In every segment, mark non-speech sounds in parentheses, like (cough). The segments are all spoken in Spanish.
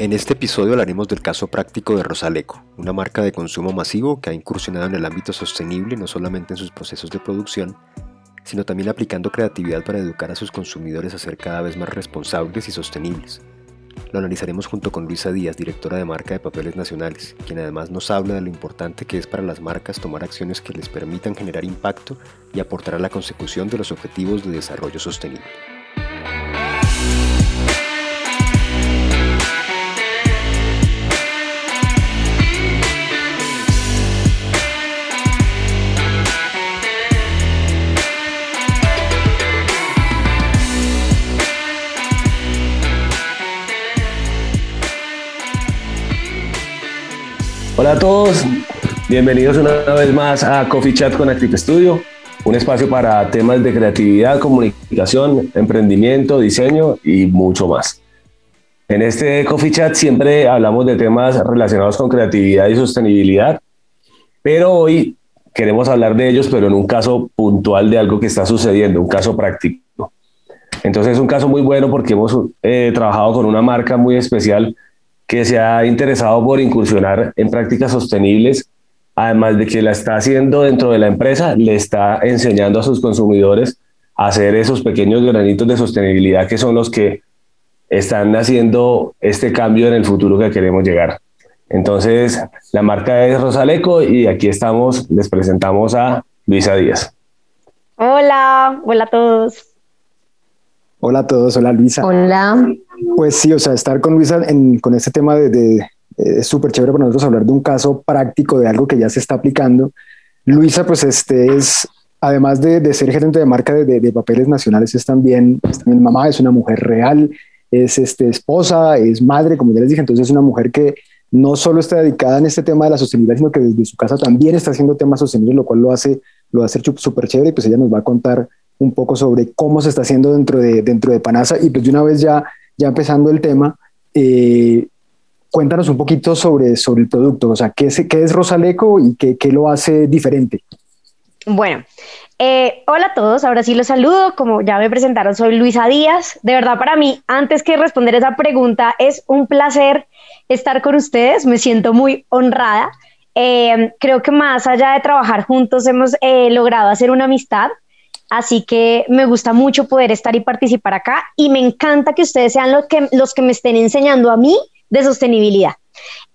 En este episodio hablaremos del caso práctico de Rosaleco, una marca de consumo masivo que ha incursionado en el ámbito sostenible no solamente en sus procesos de producción, sino también aplicando creatividad para educar a sus consumidores a ser cada vez más responsables y sostenibles. Lo analizaremos junto con Luisa Díaz, directora de marca de Papeles Nacionales, quien además nos habla de lo importante que es para las marcas tomar acciones que les permitan generar impacto y aportar a la consecución de los objetivos de desarrollo sostenible. Hola a todos, bienvenidos una vez más a Coffee Chat con Active Studio, un espacio para temas de creatividad, comunicación, emprendimiento, diseño y mucho más. En este Coffee Chat siempre hablamos de temas relacionados con creatividad y sostenibilidad, pero hoy queremos hablar de ellos, pero en un caso puntual de algo que está sucediendo, un caso práctico. Entonces es un caso muy bueno porque hemos eh, trabajado con una marca muy especial que se ha interesado por incursionar en prácticas sostenibles, además de que la está haciendo dentro de la empresa, le está enseñando a sus consumidores a hacer esos pequeños granitos de sostenibilidad que son los que están haciendo este cambio en el futuro que queremos llegar. Entonces, la marca es Rosaleco y aquí estamos, les presentamos a Luisa Díaz. Hola, hola a todos. Hola a todos, hola Luisa. Hola. Pues sí, o sea, estar con Luisa con este tema de, es súper chévere para nosotros hablar de un caso práctico de algo que ya se está aplicando. Luisa, pues este es, además de, ser gerente de marca de, papeles nacionales, es también, es también mamá, es una mujer real, es este, esposa, es madre, como ya les dije, entonces es una mujer que no solo está dedicada en este tema de la sostenibilidad, sino que desde su casa también está haciendo temas sostenibles, lo cual lo hace, lo hace súper chévere y pues ella nos va a contar un poco sobre cómo se está haciendo dentro de, dentro de Panasa y pues de una vez ya ya empezando el tema, eh, cuéntanos un poquito sobre, sobre el producto, o sea, ¿qué es, qué es Rosaleco y qué, qué lo hace diferente? Bueno, eh, hola a todos, ahora sí los saludo, como ya me presentaron, soy Luisa Díaz. De verdad, para mí, antes que responder esa pregunta, es un placer estar con ustedes, me siento muy honrada. Eh, creo que más allá de trabajar juntos, hemos logrado hacer una amistad Así que me gusta mucho poder estar y participar acá y me encanta que ustedes sean los que, los que me estén enseñando a mí de sostenibilidad.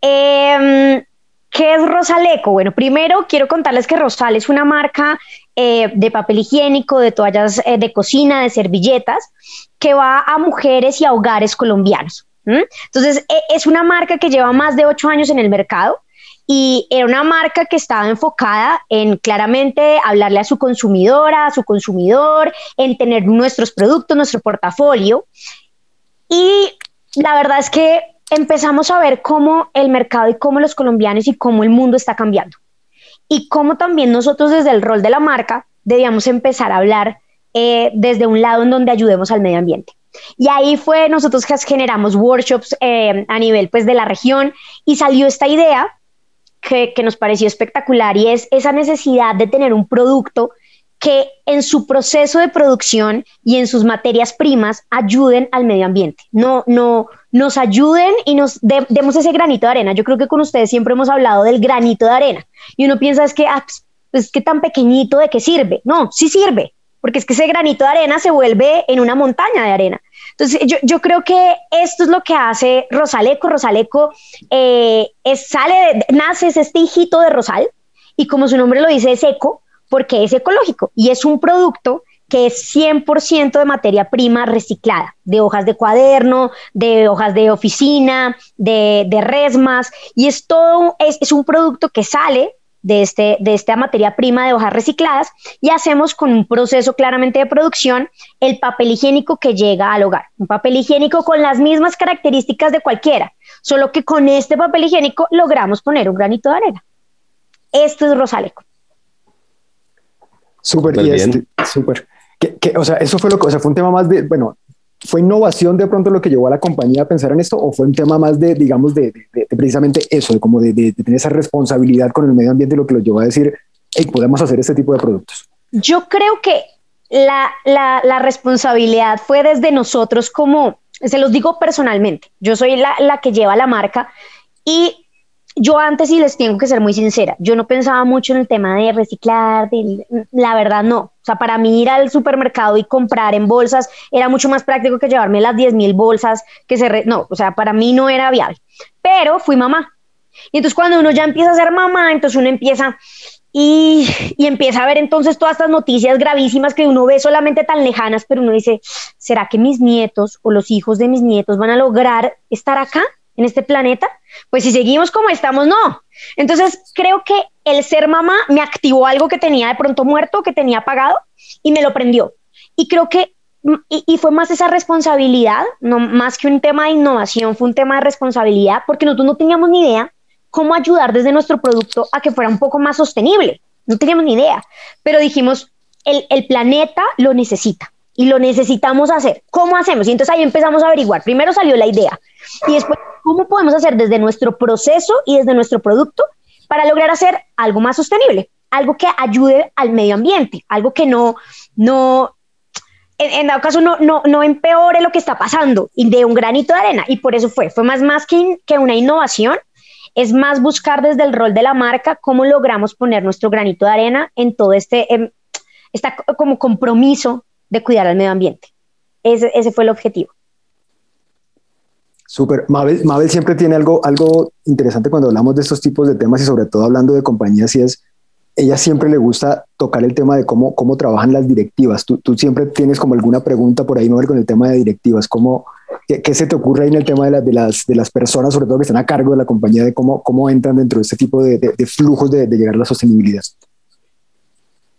Em, ¿Qué es Rosaleco? Bueno, primero quiero contarles que Rosal es una marca eh, de papel higiénico, de toallas eh, de cocina, de servilletas, que va a mujeres y a hogares colombianos. Entonces, e, es una marca que lleva más de ocho años en el mercado y era una marca que estaba enfocada en claramente hablarle a su consumidora, a su consumidor, en tener nuestros productos, nuestro portafolio. Y la verdad es que empezamos a ver cómo el mercado y cómo los colombianos y cómo el mundo está cambiando. Y cómo también nosotros desde el rol de la marca debíamos empezar a hablar eh, desde un lado en donde ayudemos al medio ambiente. Y ahí fue nosotros que generamos workshops eh, a nivel pues de la región y salió esta idea que, nos pareció espectacular y es esa necesidad de tener un producto que en su proceso de producción y en sus materias primas ayuden al medio ambiente. No, no, nos ayuden y nos demos ese granito de arena. Yo creo que con ustedes siempre hemos hablado del granito de arena y uno piensa es que, ah, pues, pues que tan pequeñito de qué sirve. No, sí sirve, porque es que ese granito de arena se vuelve en una montaña de arena. Entonces, yo, creo que esto es lo que hace Rosaleco. Rosaleco eh, es, sale, nace es este hijito de Rosal y como su nombre lo dice, es eco porque es ecológico y es un producto que es 100% de materia prima reciclada, de hojas de cuaderno, de hojas de oficina, de, resmas, y es todo, es, es un producto que sale de, este, de esta materia prima de hojas recicladas y hacemos con un proceso claramente de producción el papel higiénico que llega al hogar. Un papel higiénico con las mismas características de cualquiera, solo que con este papel higiénico logramos poner un granito de arena. Esto es Rosaleco. Súper, y este, súper. o sea, eso fue lo que, o sea, fue un tema más de, bueno, ¿Fue innovación de pronto lo que llevó a la compañía a pensar en esto o fue un tema más de, digamos, de, precisamente eso, de como de, tener esa responsabilidad con el medio ambiente lo que los llevó a decir, podemos hacer este tipo de productos? Yo creo que la, la, la responsabilidad fue desde nosotros como, se los digo personalmente, yo soy la, la que lleva la marca y yo antes, y les tengo que ser muy sincera, yo no pensaba mucho en el tema de reciclar, la verdad no. O sea, para mí ir al supermercado y comprar en bolsas era mucho más práctico que llevarme las 10 mil bolsas que se... no, o sea, para mí no era viable. Pero fui mamá. Y entonces cuando uno ya empieza a ser mamá, entonces uno empieza y, y, empieza a ver entonces todas estas noticias gravísimas que uno ve solamente tan lejanas, pero uno dice, ¿será que mis nietos o los hijos de mis nietos van a lograr estar acá? En este planeta, pues si seguimos como estamos, no. Entonces creo que el ser mamá me activó algo que tenía de pronto muerto, que tenía apagado, y me lo prendió. Y creo que, y, fue más esa responsabilidad, no más que un tema de innovación, fue un tema de responsabilidad, porque nosotros no teníamos ni idea cómo ayudar desde nuestro producto a que fuera un poco más sostenible. No teníamos ni idea, pero dijimos, el, el planeta lo necesita y lo necesitamos hacer. ¿Cómo hacemos? Y entonces ahí empezamos a averiguar. Primero salió la idea y después, ¿cómo podemos hacer desde nuestro proceso y desde nuestro producto para lograr hacer algo más sostenible? Algo que ayude al medio ambiente, algo que no, no, en, dado caso no, no, no empeore lo que está pasando y de un granito de arena. Y por eso fue, fue más, más que, una innovación, es más buscar desde el rol de la marca cómo logramos poner nuestro granito de arena en todo este, em, como compromiso de cuidar al medio ambiente. Ese, ese fue el objetivo. Súper. Mabel, siempre tiene algo, algo interesante cuando hablamos de estos tipos de temas y sobre todo hablando de compañías y es, ella siempre le gusta tocar el tema de cómo, cómo trabajan las directivas. Tú, tú siempre tienes como alguna pregunta por ahí, Mabel, con el tema de directivas. ¿Cómo, qué, se te ocurre ahí en el tema de, de, las, de las personas, sobre todo que están a cargo de la compañía, de cómo, cómo entran dentro de este tipo de, de, flujos de, llegar a la sostenibilidad?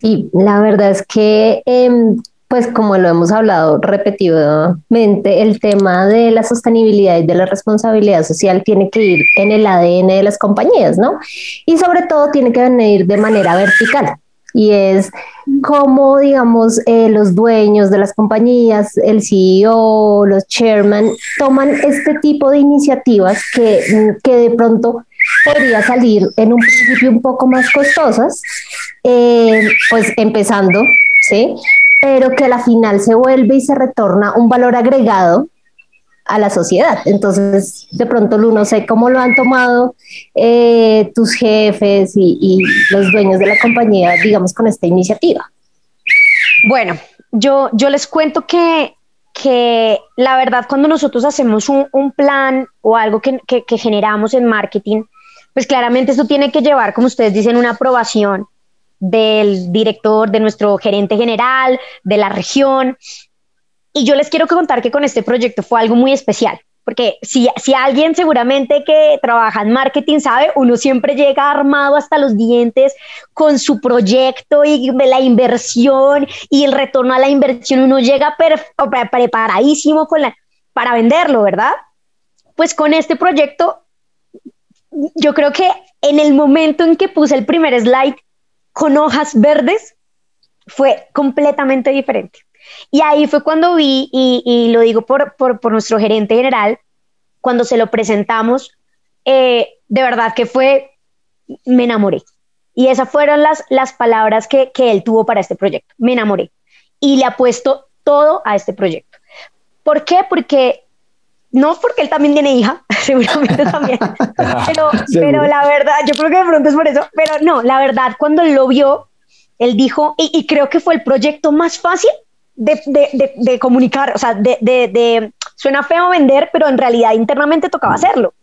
Y la verdad es que em, pues como lo hemos hablado repetidamente, el tema de la sostenibilidad y de la responsabilidad social tiene que ir en el ADN de las compañías, ¿no? Y sobre todo tiene que venir de manera vertical. Y es como, digamos, eh, los dueños de las compañías, el CEO, los chairman, toman este tipo de iniciativas que, que de pronto podría salir en un principio un poco más costosas, eh, pues empezando, ¿sí? Pero que a la final se vuelve y se retorna un valor agregado a la sociedad. Entonces, de pronto, Lu, no sé cómo lo han tomado eh, tus jefes y, los dueños de la compañía, digamos, con esta iniciativa. Bueno, yo, yo les cuento que, que la verdad, cuando nosotros hacemos un, plan o algo que, que generamos en marketing, pues claramente esto tiene que llevar, como ustedes dicen, una aprobación del director, de nuestro gerente general, de la región. Y yo les quiero contar que con este proyecto fue algo muy especial, porque si, si alguien seguramente que trabaja en marketing sabe, uno siempre llega armado hasta los dientes con su proyecto y la inversión y el retorno a la inversión, uno llega preparadísimo para venderlo, ¿verdad? Pues con este proyecto, yo creo que en el momento en que puse el primer slide, con hojas verdes fue completamente diferente. Y ahí fue cuando vi, y, lo digo por, nuestro gerente general, cuando se lo presentamos, eh, de verdad que fue, me enamoré. Y esas fueron las, las palabras que, que él tuvo para este proyecto, me enamoré. Y le apuesto todo a este proyecto. ¿Por qué? Porque no porque él también tiene hija, (laughs) seguramente también, (laughs) pero, pero la verdad, yo creo que de pronto es por eso, pero no, la verdad, cuando lo vio, él dijo, y, creo que fue el proyecto más fácil de, de, de, comunicar, o sea, de, suena feo vender, pero en realidad internamente tocaba hacerlo.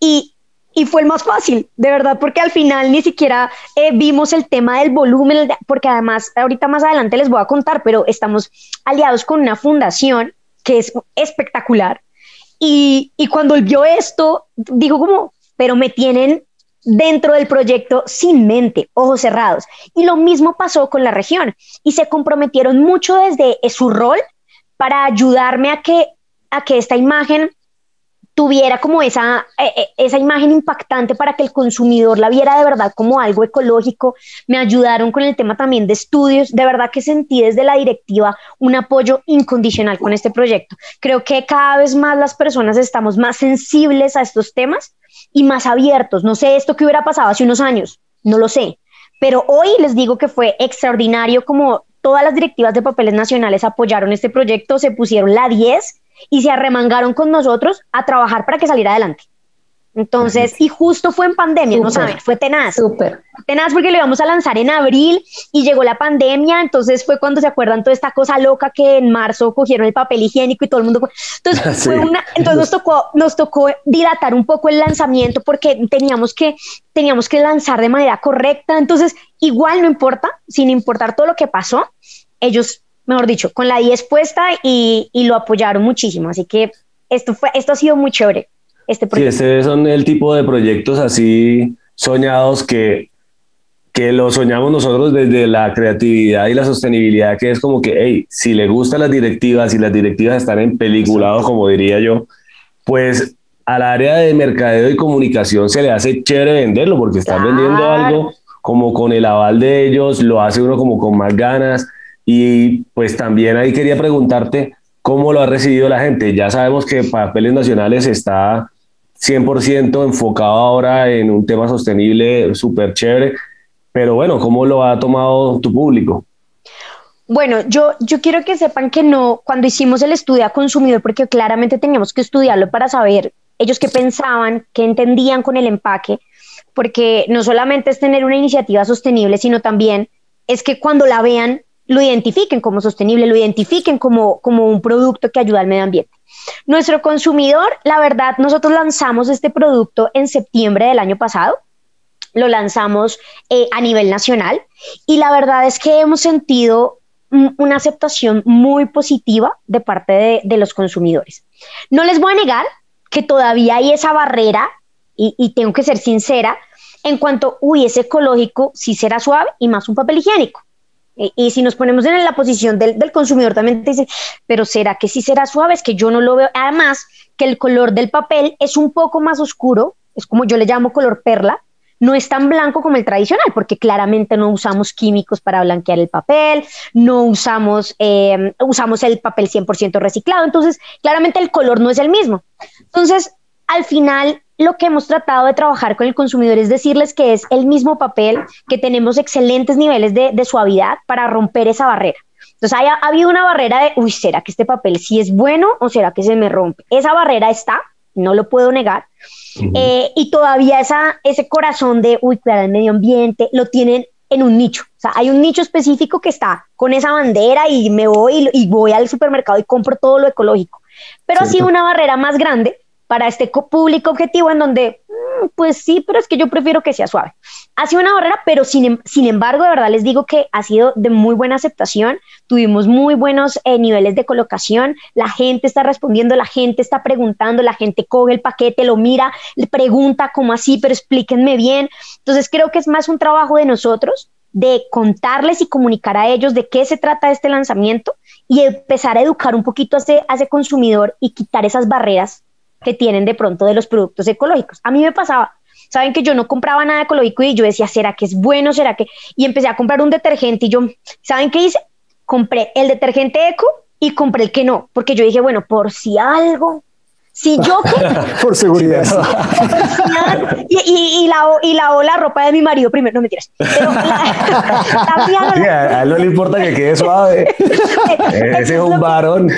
Y, y fue el más fácil, de verdad, porque al final ni siquiera eh, vimos el tema del volumen, porque además ahorita más adelante les voy a contar, pero estamos aliados con una fundación que es espectacular, y, cuando él vio esto, dijo como, pero me tienen dentro del proyecto sin mente, ojos cerrados. Y lo mismo pasó con la región y se comprometieron mucho desde su rol para ayudarme a que, a que esta imagen tuviera como esa, eh, eh, esa imagen impactante para que el consumidor la viera de verdad como algo ecológico. Me ayudaron con el tema también de estudios. De verdad que sentí desde la directiva un apoyo incondicional con este proyecto. Creo que cada vez más las personas estamos más sensibles a estos temas y más abiertos. No sé esto que hubiera pasado hace unos años, no lo sé. Pero hoy les digo que fue extraordinario como todas las directivas de papeles nacionales apoyaron este proyecto, se pusieron la 10 y se arremangaron con nosotros a trabajar para que saliera adelante. Entonces, y justo fue en pandemia, no saben, fue tenaz. Súper. Tenaz porque lo íbamos a lanzar en abril y llegó la pandemia, entonces fue cuando se acuerdan toda esta cosa loca que en marzo cogieron el papel higiénico y todo el mundo. Entonces, (laughs) fue una, entonces nos tocó, nos tocó dilatar un poco el lanzamiento porque teníamos que, teníamos que lanzar de manera correcta. Entonces, igual no importa, sin importar todo lo que pasó, ellos, mejor dicho, con la 10 puesta y, y lo apoyaron muchísimo. Así que esto, fue, esto ha sido muy chévere este proyecto. Sí, este son el tipo de proyectos así soñados que, que lo soñamos nosotros desde la creatividad y la sostenibilidad, que es como que, hey, si le gustan las directivas, si las directivas están en peliculados, como diría yo, pues al área de mercadeo y comunicación se le hace chévere venderlo porque están vendiendo algo como con el aval de ellos, lo hace uno como con más ganas. Y pues también ahí quería preguntarte cómo lo ha recibido la gente. Ya sabemos que Papeles Nacionales está 100% enfocado ahora en un tema sostenible súper chévere, pero bueno, ¿cómo lo ha tomado tu público? Bueno, yo, yo quiero que sepan que no, cuando hicimos el estudio a consumidor, porque claramente teníamos que estudiarlo para saber ellos qué pensaban, qué entendían con el empaque, porque no solamente es tener una iniciativa sostenible, sino también es que cuando la vean, lo identifiquen como sostenible, lo identifiquen como, como un producto que ayuda al medio ambiente. Nuestro consumidor, la verdad, nosotros lanzamos este producto en septiembre del año pasado, lo lanzamos eh, a nivel nacional y la verdad es que hemos sentido una aceptación muy positiva de parte de, de, los consumidores. No les voy a negar que todavía hay esa barrera y, y tengo que ser sincera en cuanto, uy, es ecológico, sí será suave y más un papel higiénico. Y, si nos ponemos en la posición del, consumidor, también te pero ¿será que sí será suave? Es que yo no lo veo. Además, que el color del papel es un poco más oscuro, es como yo le llamo color perla, no es tan blanco como el tradicional, porque claramente no usamos químicos para blanquear el papel, no usamos, eh, usamos el papel 100% reciclado, entonces claramente el color no es el mismo. Entonces, al final, lo que hemos tratado de trabajar con el consumidor es decirles que es el mismo papel, que tenemos excelentes niveles de, suavidad para romper esa barrera. Entonces ha, habido una barrera de, uy, ¿será que este papel sí es bueno o será que se me rompe? Esa barrera está, no lo puedo negar. Eh, y todavía esa, ese corazón de, uy, cuidar el medio ambiente, lo tienen en un nicho. O sea, hay un nicho específico que está con esa bandera y me voy y, voy al supermercado y compro todo lo ecológico. Pero ha sido una barrera más grande para este público objetivo en donde, mm, pues sí, pero es que yo prefiero que sea suave. Ha sido una barrera, pero sin, em, embargo, de verdad les digo que ha sido de muy buena aceptación. Tuvimos muy buenos eh, niveles de colocación. La gente está respondiendo, la gente está preguntando, la gente coge el paquete, lo mira, le pregunta cómo así, pero explíquenme bien. Entonces creo que es más un trabajo de nosotros de contarles y comunicar a ellos de qué se trata este lanzamiento y empezar a educar un poquito a ese consumidor y quitar esas barreras que tienen de pronto de los productos ecológicos. A mí me pasaba, saben que yo no compraba nada ecológico y yo decía, ¿será que es bueno? ¿Será que? Y empecé a comprar un detergente y yo, ¿saben qué hice? Compré el detergente eco y compré el que no, porque yo dije, bueno, por si algo, si yo (laughs) Por seguridad. (laughs) y, y, y, lavo, y lavo la ropa de mi marido primero, no me tiras. Pero (laughs) a él no le importa que quede suave. Ese es un varón.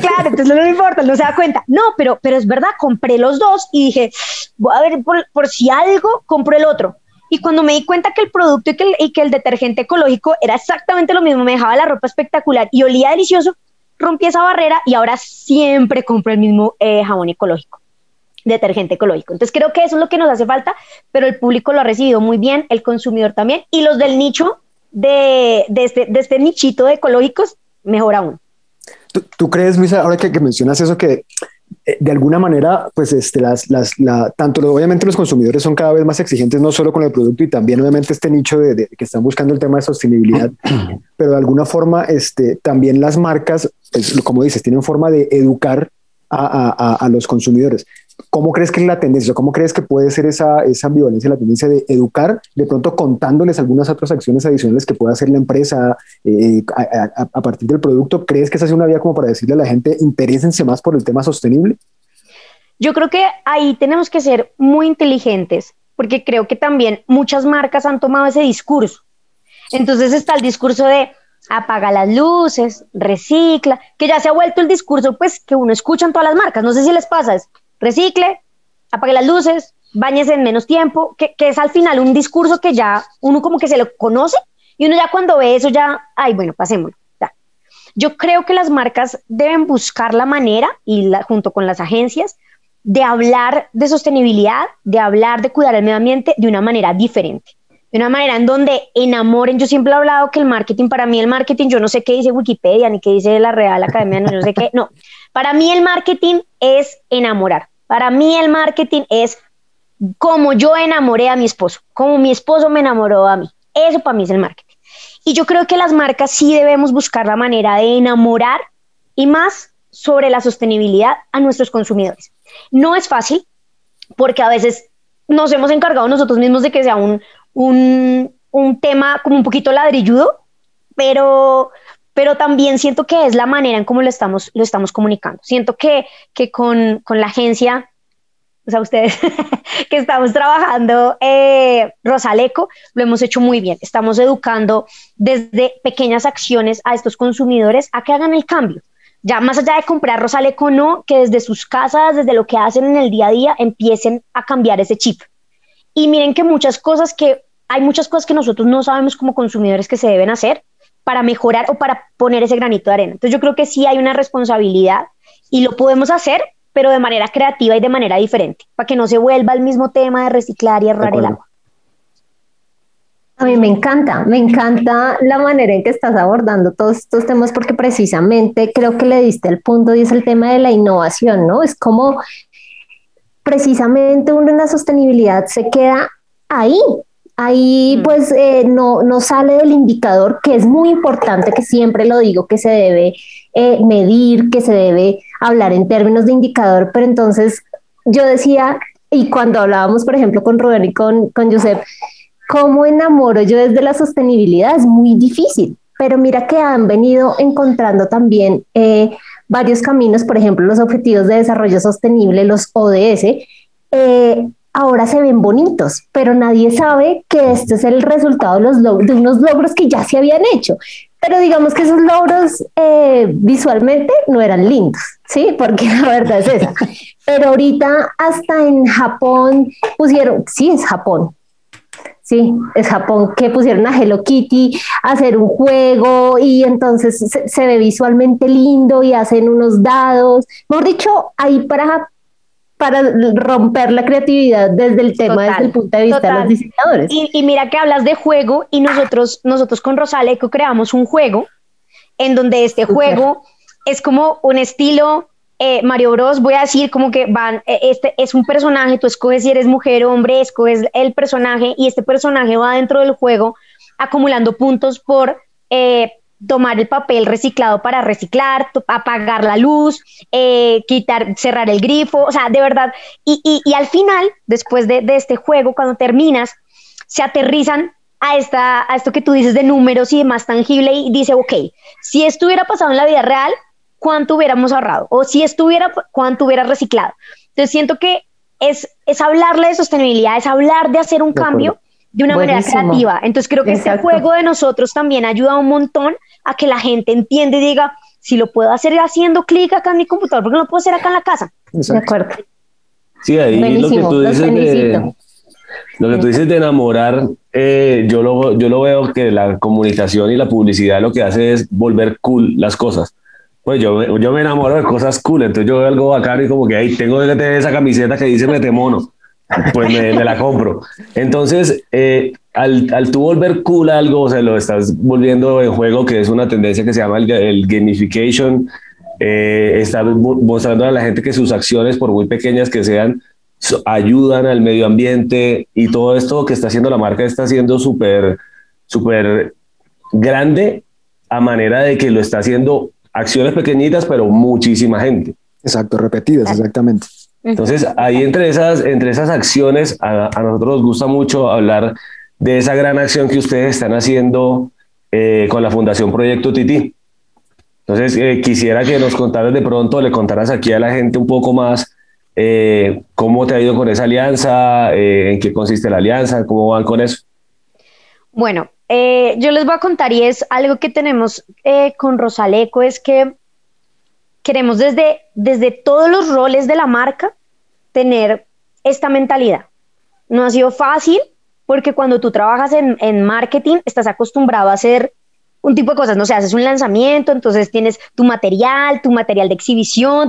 Claro, entonces no le importa, no se da cuenta. No, pero, pero es verdad, compré los dos y dije, voy a ver por, por si algo, compro el otro. Y cuando me di cuenta que el producto y que el, y que el detergente ecológico era exactamente lo mismo, me dejaba la ropa espectacular y olía delicioso, rompí esa barrera y ahora siempre compro el mismo eh, jabón ecológico, detergente ecológico. Entonces creo que eso es lo que nos hace falta, pero el público lo ha recibido muy bien, el consumidor también, y los del nicho de, este, este nichito de ecológicos, mejor aún. ¿Tú, crees, Luisa, ahora que, mencionas eso, que de alguna manera, pues este, las, las, la, tanto obviamente los consumidores son cada vez más exigentes, no solo con el producto y también obviamente este nicho de, que están buscando el tema de sostenibilidad, (clears throat) pero de alguna forma este, también las marcas, pues, como dices, tienen forma de educar a, a, a, los consumidores. ¿Cómo crees que es la tendencia? ¿Cómo crees que puede ser esa, esa ambivalencia, la tendencia de educar, de pronto contándoles algunas otras acciones adicionales que pueda hacer la empresa eh, a, partir del producto? ¿Crees que esa es una vía como para decirle a la gente, interésense más por el tema sostenible? Yo creo que ahí tenemos que ser muy inteligentes, porque creo que también muchas marcas han tomado ese discurso. Entonces está el discurso de apaga las luces, recicla, que ya se ha vuelto el discurso pues que uno escucha en todas las marcas, no sé si les pasa, es recicle, apague las luces, bañes en menos tiempo, que, que, es al final un discurso que ya uno como que se lo conoce y uno ya cuando ve eso ya, ay, bueno, pasémoslo. Ya. Yo creo que las marcas deben buscar la manera, y la, junto con las agencias, de hablar de sostenibilidad, de hablar de cuidar el medio ambiente de una manera diferente de una manera en donde enamoren. Yo siempre he hablado que el marketing, para mí el marketing, yo no sé qué dice Wikipedia ni qué dice la Real Academia, no, sé qué, no. Para mí el marketing es enamorar. Para mí el marketing es como yo enamoré a mi esposo, como mi esposo me enamoró a mí. Eso para mí es el marketing. Y yo creo que las marcas sí debemos buscar la manera de enamorar y más sobre la sostenibilidad a nuestros consumidores. No es fácil porque a veces nos hemos encargado nosotros mismos de que sea un, un, un tema como un poquito ladrilludo, pero, pero también siento que es la manera en cómo lo estamos, lo estamos comunicando. Siento que, que con, con la agencia, o sea, ustedes (laughs) que estamos trabajando eh, Rosaleco, lo hemos hecho muy bien. Estamos educando desde pequeñas acciones a estos consumidores a que hagan el cambio. Ya más allá de comprar Rosaleco, no, que desde sus casas, desde lo que hacen en el día a día, empiecen a cambiar ese chip. Y miren que muchas cosas que hay muchas cosas que nosotros no sabemos como consumidores que se deben hacer para mejorar o para poner ese granito de arena. Entonces yo creo que sí hay una responsabilidad y lo podemos hacer, pero de manera creativa y de manera diferente, para que no se vuelva el mismo tema de reciclar y errar el agua. A mí me encanta, me encanta la manera en que estás abordando todos estos temas porque precisamente creo que le diste el punto y es el tema de la innovación, ¿no? Es como precisamente una sostenibilidad se queda ahí, Ahí mm. pues eh, no, no sale del indicador, que es muy importante, que siempre lo digo, que se debe eh, medir, que se debe hablar en términos de indicador, pero entonces yo decía, y cuando hablábamos, por ejemplo, con Rubén y con, con Josep, ¿cómo enamoro yo desde la sostenibilidad? Es muy difícil, pero mira que han venido encontrando también eh, varios caminos, por ejemplo, los Objetivos de Desarrollo Sostenible, los ODS, eh, ahora se ven bonitos, pero nadie sabe que este es el resultado de, los de unos logros que ya se habían hecho. Pero digamos que esos logros eh, visualmente no eran lindos, ¿sí? Porque la verdad es esa. Pero ahorita hasta en Japón pusieron, sí, es Japón, Sí, es Japón, que pusieron a Hello Kitty a hacer un juego y entonces se, se, ve visualmente lindo y hacen unos dados. Mejor dicho, ahí para para romper la creatividad desde el tema, desde el punto de vista de los diseñadores. Y, mira que hablas de juego y nosotros, nosotros con Rosaleco creamos un juego en donde este juego es como un estilo eh, Mario Bros. Voy a decir como que van, eh, este es un personaje, tú escoges si eres mujer o hombre, escoges el personaje y este personaje va dentro del juego acumulando puntos por eh, tomar el papel reciclado para reciclar, apagar la luz, eh, quitar, cerrar el grifo, o sea, de verdad. Y, al final, después de, este juego, cuando terminas, se aterrizan a, esta, a esto que tú dices de números y demás tangible y dice, ok, si esto hubiera pasado en la vida real, ¿cuánto hubiéramos ahorrado? O si estuviera, ¿cuánto hubiera reciclado? Entonces siento que es, es hablarle de sostenibilidad, es hablar de hacer un cambio de una manera creativa. Entonces creo que este juego de nosotros también ayuda un montón a que la gente entienda y diga, si lo puedo hacer haciendo clic acá en mi computador, porque no lo puedo hacer acá en la casa? De acuerdo. Sí, ahí lo que tú dices de, lo que tú dices de enamorar, eh, yo, lo, yo lo veo que la comunicación y la publicidad lo que hace es volver cool las cosas. Pues yo, yo me enamoro de cosas cool, entonces yo veo algo bacano y como que ahí tengo que tener esa camiseta que dice mete mono pues me, la compro. Entonces, eh, al, al tú volver cool algo, se lo estás volviendo en juego, que es una tendencia que se llama el, gamification, eh, está mostrando a la gente que sus acciones, por muy pequeñas que sean, ayudan al medio ambiente y todo esto que está haciendo la marca está siendo súper, súper grande a manera de que lo está haciendo acciones pequeñitas, pero muchísima gente. Exacto, repetidas, exactamente. Entonces, ahí entre esas, entre esas acciones, a, nosotros nos gusta mucho hablar de esa gran acción que ustedes están haciendo eh, con la Fundación Proyecto Titi. Entonces, eh, quisiera que nos contaras de pronto, le contaras aquí a la gente un poco más eh, cómo te ha ido con esa alianza, en qué consiste la alianza, cómo van con eso. Bueno, yo les voy a contar y es algo que tenemos con Rosaleco, es que queremos desde, desde todos los roles de la marca tener esta mentalidad. No ha sido fácil porque cuando tú trabajas en, marketing estás acostumbrado a hacer un tipo de cosas, no sé, haces un lanzamiento, entonces tienes tu material, tu material de exhibición,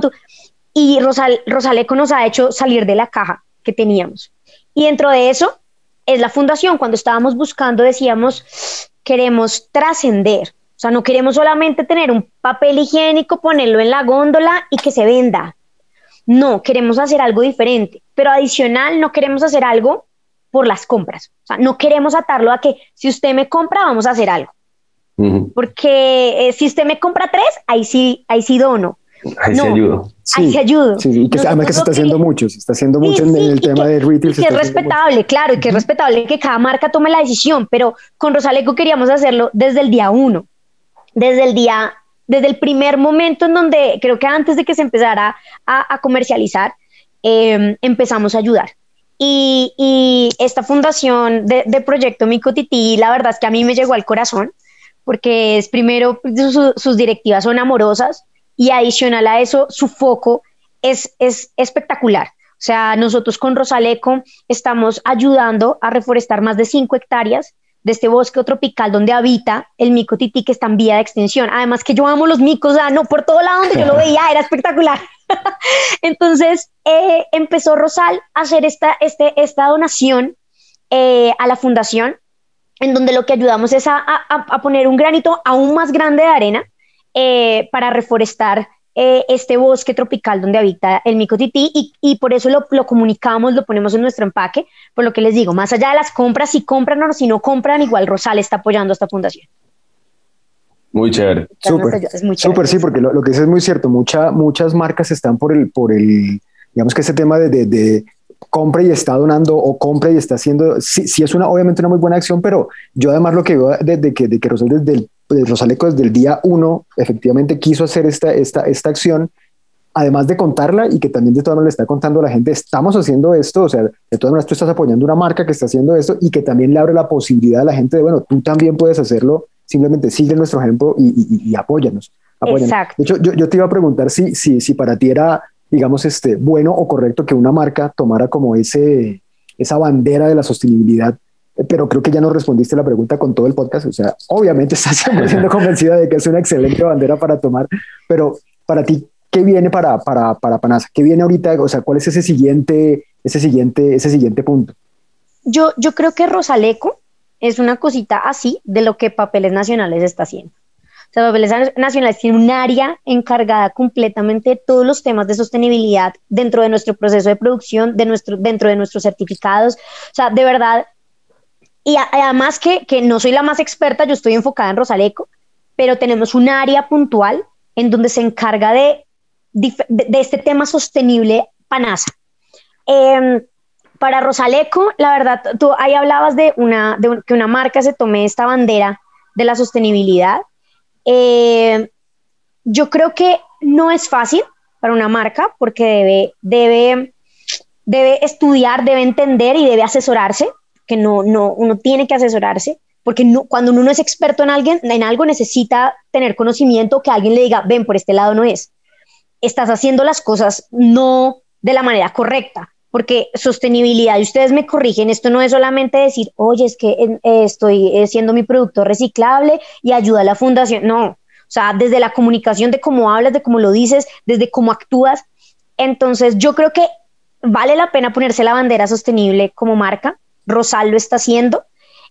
y Rosal, Rosaleco nos ha hecho salir de la caja que teníamos. Y dentro de eso es la fundación. Cuando estábamos buscando decíamos, queremos trascender, o sea, no queremos solamente tener un papel higiénico, ponerlo en la góndola y que se venda. No, queremos hacer algo diferente, pero adicional no queremos hacer algo por las compras. O sea, no queremos atarlo a que si usted me compra, vamos a hacer algo. Porque eh, si usted me compra tres, ahí sí, ahí sí dono. Ahí se ayudo. ahí se ayudo. Sí, y que además que se está haciendo mucho, se está haciendo mucho en, el tema de retail. que es respetable, claro, y que es respetable que cada marca tome la decisión, pero con Rosaleco queríamos hacerlo desde el día uno, desde el día, desde el primer momento en donde creo que antes de que se empezara a, comercializar, em, empezamos a ayudar. Y, esta fundación de, Proyecto Micotití, la verdad es que a mí me llegó al corazón, porque es primero, sus directivas son amorosas y adicional a eso, su foco es, es espectacular. O sea, nosotros con Rosaleco estamos ayudando a reforestar más de 5 hectáreas de este bosque tropical donde habita el mico tití que está en vía de extensión. Además que yo amo los micos, o sea, no, por todo lado donde yo lo (laughs) veía era espectacular. (laughs) Entonces eh, empezó Rosal a hacer esta, este, esta donación eh, a la fundación, en donde lo que ayudamos es a, poner un granito aún más grande de arena eh, para reforestar este bosque tropical donde habita el micotití y, y por eso lo, lo, comunicamos, lo ponemos en nuestro empaque, por lo que les digo, más allá de las compras, si compran o si no compran, igual Rosal está apoyando esta fundación. Muy chévere. Súper, sí, porque lo, que dices es muy cierto. Mucha, muchas marcas están por el, por el, digamos que ese tema de, de, compra y está donando o compra y está haciendo, sí, sí, es una, obviamente una muy buena acción, pero yo además lo que veo desde que, de que Rosal desde el, Rosaleco desde el día uno efectivamente quiso hacer esta, esta, esta acción, además de contarla y que también de todas maneras le está contando a la gente, estamos haciendo esto, o sea, de todas maneras tú estás apoyando una marca que está haciendo esto y que también le abre la posibilidad a la gente de, bueno, tú también puedes hacerlo simplemente sigue nuestro ejemplo y, y, apóyanos. Exacto. De hecho, yo, te iba a preguntar si, si, si para ti era, digamos, este, bueno o correcto que una marca tomara como ese, esa bandera de la sostenibilidad, pero creo que ya no respondiste la pregunta con todo el podcast. O sea, obviamente (laughs) estás siendo (laughs) convencida de que es una excelente bandera para tomar, pero para ti, ¿qué viene para, para, para Panasa? ¿Qué viene ahorita? O sea, ¿cuál es ese siguiente, ese siguiente, ese siguiente punto? Yo, yo creo que Rosaleco es una cosita así de lo que Papeles Nacionales está haciendo. O sea, Papeles Nacionales tiene un área encargada completamente de todos los temas de sostenibilidad dentro de nuestro proceso de producción, de nuestro, dentro de nuestros certificados. O sea, de verdad, y además que, que no soy la más experta, yo estoy enfocada en Rosaleco, pero tenemos un área puntual en donde se encarga de, de, este tema sostenible PANASA. Eh, para Rosaleco, la verdad, tú ahí hablabas de, una, de que una marca se tome esta bandera de la sostenibilidad. Eh, yo creo que no es fácil para una marca porque debe, debe, debe estudiar, debe entender y debe asesorarse, que no, no, uno tiene que asesorarse, porque cuando uno no es experto en, alguien, en algo necesita tener conocimiento que alguien le diga, ven, por este lado no es. Estás haciendo las cosas no de la manera correcta porque sostenibilidad, y ustedes me corrigen, esto no es solamente decir, oye, es que eh, estoy siendo mi producto reciclable y ayuda a la fundación, no, o sea, desde la comunicación de cómo hablas, de cómo lo dices, desde cómo actúas, entonces yo creo que vale la pena ponerse la bandera sostenible como marca, Rosal lo está haciendo,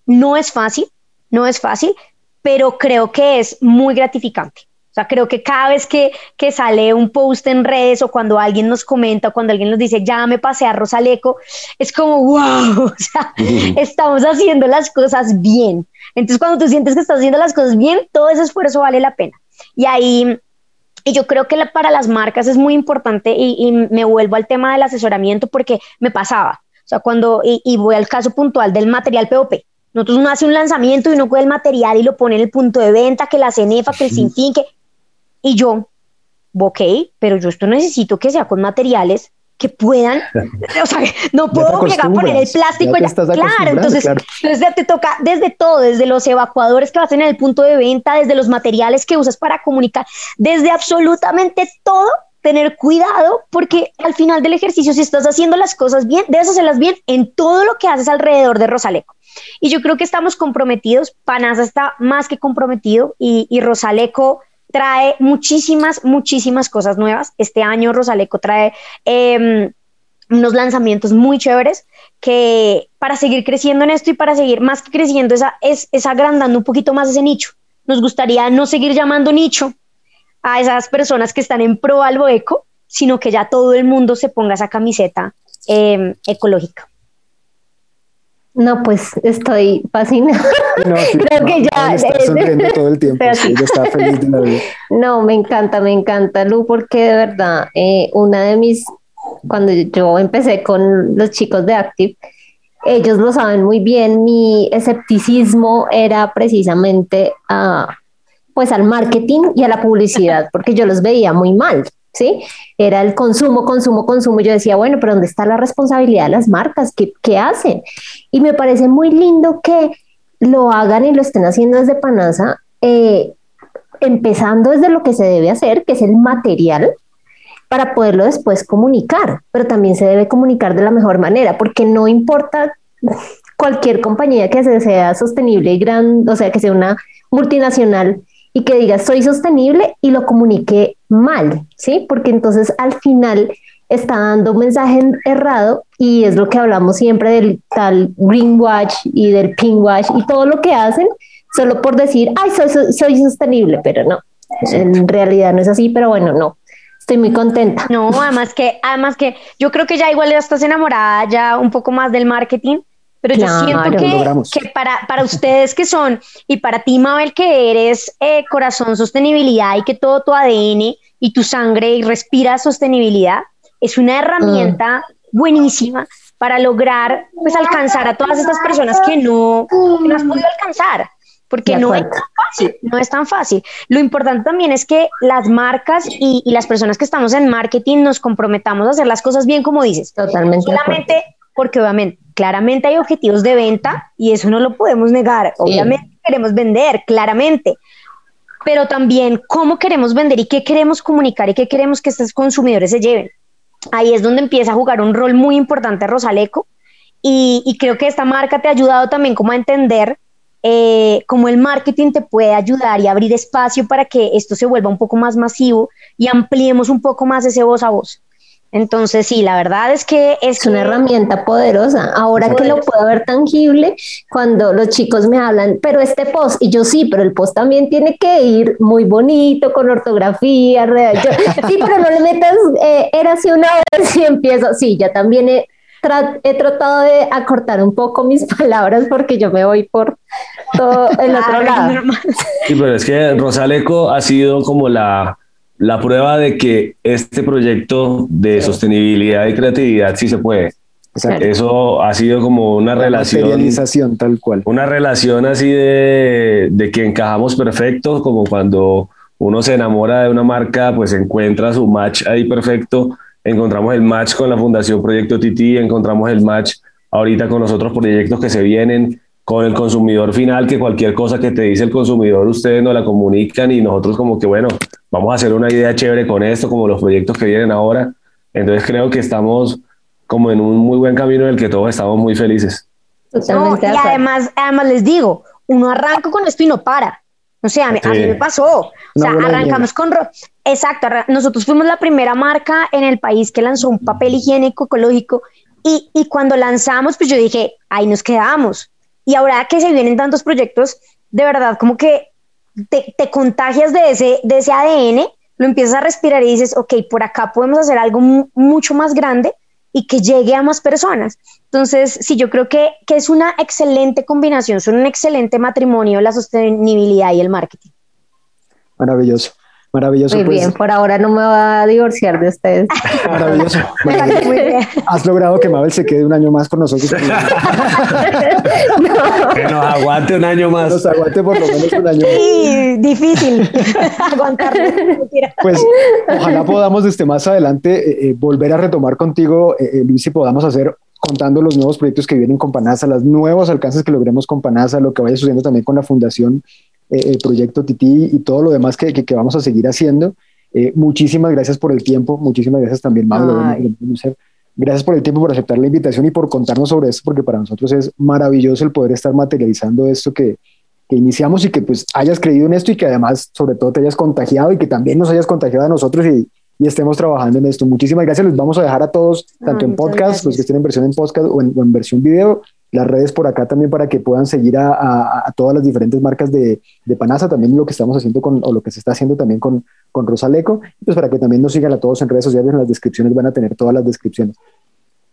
no es fácil, no es fácil, pero creo que es muy gratificante sea, creo que cada vez que, que, sale un post en redes o cuando alguien nos comenta o cuando alguien nos dice, ya me pasé a Rosaleco, es como, wow, (laughs) o sea, estamos haciendo las cosas bien. Entonces, cuando tú sientes que estás haciendo las cosas bien, todo ese esfuerzo vale la pena. Y ahí, y yo creo que para las marcas es muy importante y, y, me vuelvo al tema del asesoramiento porque me pasaba. O sea, cuando, y, y voy al caso puntual del material POP. Nosotros uno hace un lanzamiento y uno coge el material y lo pone en el punto de venta, que la CENEFA, que el Sinfín, que y yo, ok, pero yo esto necesito que sea con materiales que puedan, (laughs) o sea, no puedo llegar a poner el plástico ya. Claro, entonces, entonces te toca desde todo, desde los evacuadores que vas en el punto de venta, desde los materiales que usas para comunicar, desde absolutamente todo, tener cuidado porque al final del ejercicio, si estás haciendo las cosas bien, debes hacerlas bien en todo lo que haces alrededor de Rosaleco. Y yo creo que estamos comprometidos, Panasa está más que comprometido y, Rosaleco trae muchísimas, muchísimas cosas nuevas. Este año Rosaleco trae em, unos lanzamientos muy chéveres que para seguir creciendo en esto y para seguir más que creciendo, esa, es, es agrandando un poquito más ese nicho. Nos gustaría no seguir llamando nicho a esas personas que están en pro algo eco, sino que ya todo el mundo se ponga esa camiseta em, ecológica. No, pues estoy fascinada. No, (laughs) Creo que ya. Está sonriendo todo el tiempo. (laughs) Sí, está feliz de la vida. (laughs) No, me encanta, me encanta, Lu, porque de verdad, eh, una de mis. Cuando yo empecé con los chicos de Active, ellos lo saben muy bien. Mi escepticismo era precisamente a, pues al marketing y a la publicidad, (laughs) porque yo los veía muy mal. ¿sí? Era el consumo, consumo, consumo. Yo decía, bueno, pero ¿dónde está la responsabilidad de las marcas? ¿Qué, qué hacen? Y me parece muy lindo que lo hagan y lo estén haciendo desde Panasa, eh, empezando desde lo que se debe hacer, que es el material, para poderlo después comunicar, pero también se debe comunicar de la mejor manera, porque no importa cualquier compañía que sea sostenible y gran, o sea, que sea una multinacional, y que diga soy sostenible y lo comunique mal, ¿sí? Porque entonces al final está dando un mensaje errado y es lo que hablamos siempre del tal greenwash y del pinkwash y todo lo que hacen solo por decir, ay, soy, soy sostenible, pero no, en realidad no es así, pero bueno, no. Estoy muy contenta. No, además que, además que yo creo que ya igual ya estás enamorada ya un poco más del marketing pero yo siento que, que, para, para ustedes que son, y para ti, Mabel, que eres eh, corazón sostenibilidad y que todo tu ADN y tu sangre y respira sostenibilidad, es una herramienta buenísima para lograr pues alcanzar a todas estas personas que no, que no has podido alcanzar porque no es tan fácil, no es tan fácil. Lo importante también es que las marcas y, y, las personas que estamos en marketing nos comprometamos a hacer las cosas bien como dices. Totalmente. Solamente porque obviamente, claramente hay objetivos de venta y eso no lo podemos negar. Obviamente queremos vender, claramente, pero también cómo queremos vender y qué queremos comunicar y qué queremos que estos consumidores se lleven. Ahí es donde empieza a jugar un rol muy importante Rosaleco y, y creo que esta marca te ha ayudado también como a entender eh, cómo el marketing te puede ayudar y abrir espacio para que esto se vuelva un poco más masivo y ampliemos un poco más ese voz a voz. Entonces, sí, la verdad es que es, una herramienta poderosa. Ahora que lo puedo ver tangible, cuando los chicos me hablan, pero este post, y yo sí, pero el post también tiene que ir muy bonito, con ortografía. sí, pero no le metas, eh, era así una vez y empiezo. Sí, ya también he, he tratado de acortar un poco mis (laughs) palabras porque yo me voy por todo el otro lado. Sí, pero es que Rosaleco ha sido como la la prueba de que este proyecto de sostenibilidad y creatividad sí se puede. Eso ha sido como una relación. tal cual. Una relación así de, de, que encajamos perfecto, como cuando uno se enamora de una marca, pues encuentra su match ahí perfecto. Encontramos el match con la Fundación Proyecto Titi, encontramos el match ahorita con los otros proyectos que se vienen con el consumidor final, que cualquier cosa que te dice el consumidor, ustedes nos la comunican y nosotros como que, bueno, vamos a hacer una idea chévere con esto, como los proyectos que vienen ahora. Entonces creo que estamos como en un muy buen camino en el que todos estamos muy felices. No, y además, además les digo, uno arranca con esto y no para. O sea, a mí, me pasó. O sea, arrancamos con... Exacto, nosotros fuimos la primera marca en el país que lanzó un papel higiénico ecológico y, y cuando lanzamos, pues yo dije, ahí nos quedamos y ahora que se vienen tantos proyectos, de verdad, como que te, contagias de ese, de ese ADN, lo empiezas a respirar y dices, ok, por acá podemos hacer algo mucho más grande y que llegue a más personas. Entonces, sí, yo creo que, que es una excelente combinación, son un excelente matrimonio la sostenibilidad y el marketing. Maravilloso. Maravilloso. Muy pues. bien, por ahora no me va a divorciar de ustedes. Maravilloso. maravilloso. (laughs) Muy bien. Has logrado que Mabel se quede un año más con nosotros. (laughs) Que nos aguante un año más. Nos aguante por lo menos un año más. Sí, difícil (laughs) aguantarlo. Pues ojalá podamos este, más adelante eh, eh, volver a retomar contigo, eh, eh, Luis, y podamos hacer contando los nuevos proyectos que vienen con Panasa, los nuevos alcances que logremos con Panasa, lo que vaya sucediendo también con la Fundación, eh, el proyecto Titi y todo lo demás que, que- que vamos a seguir haciendo. Eh, muchísimas gracias por el tiempo, muchísimas gracias también, ser. Gracias por el tiempo, por aceptar la invitación y por contarnos sobre esto, porque para nosotros es maravilloso el poder estar materializando esto que, que iniciamos y que pues hayas creído en esto y que además sobre todo te hayas contagiado y que también nos hayas contagiado a nosotros y, y estemos trabajando en esto. Muchísimas gracias. Les vamos a dejar a todos, tanto en podcast, gracias. los que estén en versión en podcast o en, o en versión video, las redes por acá también para que puedan seguir a, a- a todas las diferentes marcas de, de Panasa, también lo que estamos haciendo con, o lo que se está haciendo también con, con Rosaleco, pues para que también nos sigan a todos en redes sociales, en las descripciones van a tener todas las descripciones.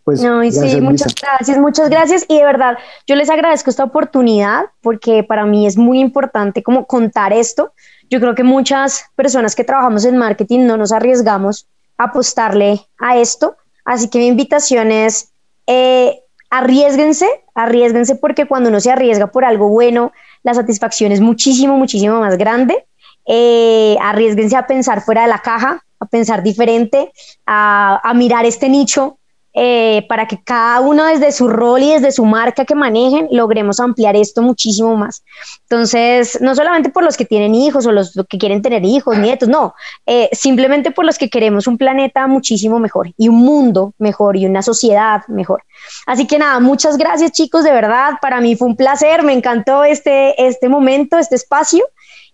Pues, No, y gracias, sí, muchas gracias, muchas gracias. Y de verdad, yo les agradezco esta oportunidad porque para mí es muy importante como contar esto. Yo creo que muchas personas que trabajamos en marketing no nos arriesgamos a apostarle a esto. Así que mi invitación es, eh, arriesguense, arriesguense porque cuando uno se arriesga por algo bueno, la satisfacción es muchísimo, muchísimo más grande. Eh, arriesguense a pensar fuera de la caja, a pensar diferente, a, a mirar este nicho eh, para que cada uno desde su rol y desde su marca que manejen logremos ampliar esto muchísimo más. Entonces, no solamente por los que tienen hijos o los que quieren tener hijos, nietos, no, eh, simplemente por los que queremos un planeta muchísimo mejor y un mundo mejor y una sociedad mejor. Así que nada, muchas gracias chicos, de verdad, para mí fue un placer, me encantó este, este momento, este espacio.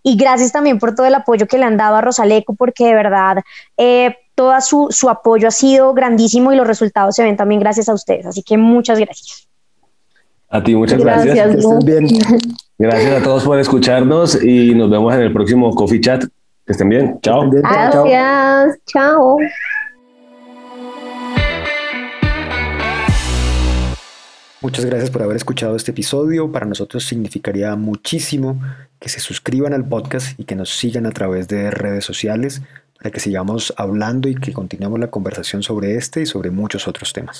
Y gracias también por todo el apoyo que le han dado a Rosaleco, porque de verdad eh, todo su, su apoyo ha sido grandísimo y los resultados se ven también gracias a ustedes. Así que muchas gracias. A ti, muchas gracias. Gracias. Que estén bien. (laughs) Gracias a todos por escucharnos y nos vemos en el próximo Coffee Chat. Que estén bien. Chao. Estén bien. Chao. Gracias, chao. Muchas gracias por haber escuchado este episodio. Para nosotros significaría muchísimo que se suscriban al podcast y que nos sigan a través de redes sociales para que sigamos hablando y que continuemos la conversación sobre este y sobre muchos otros temas.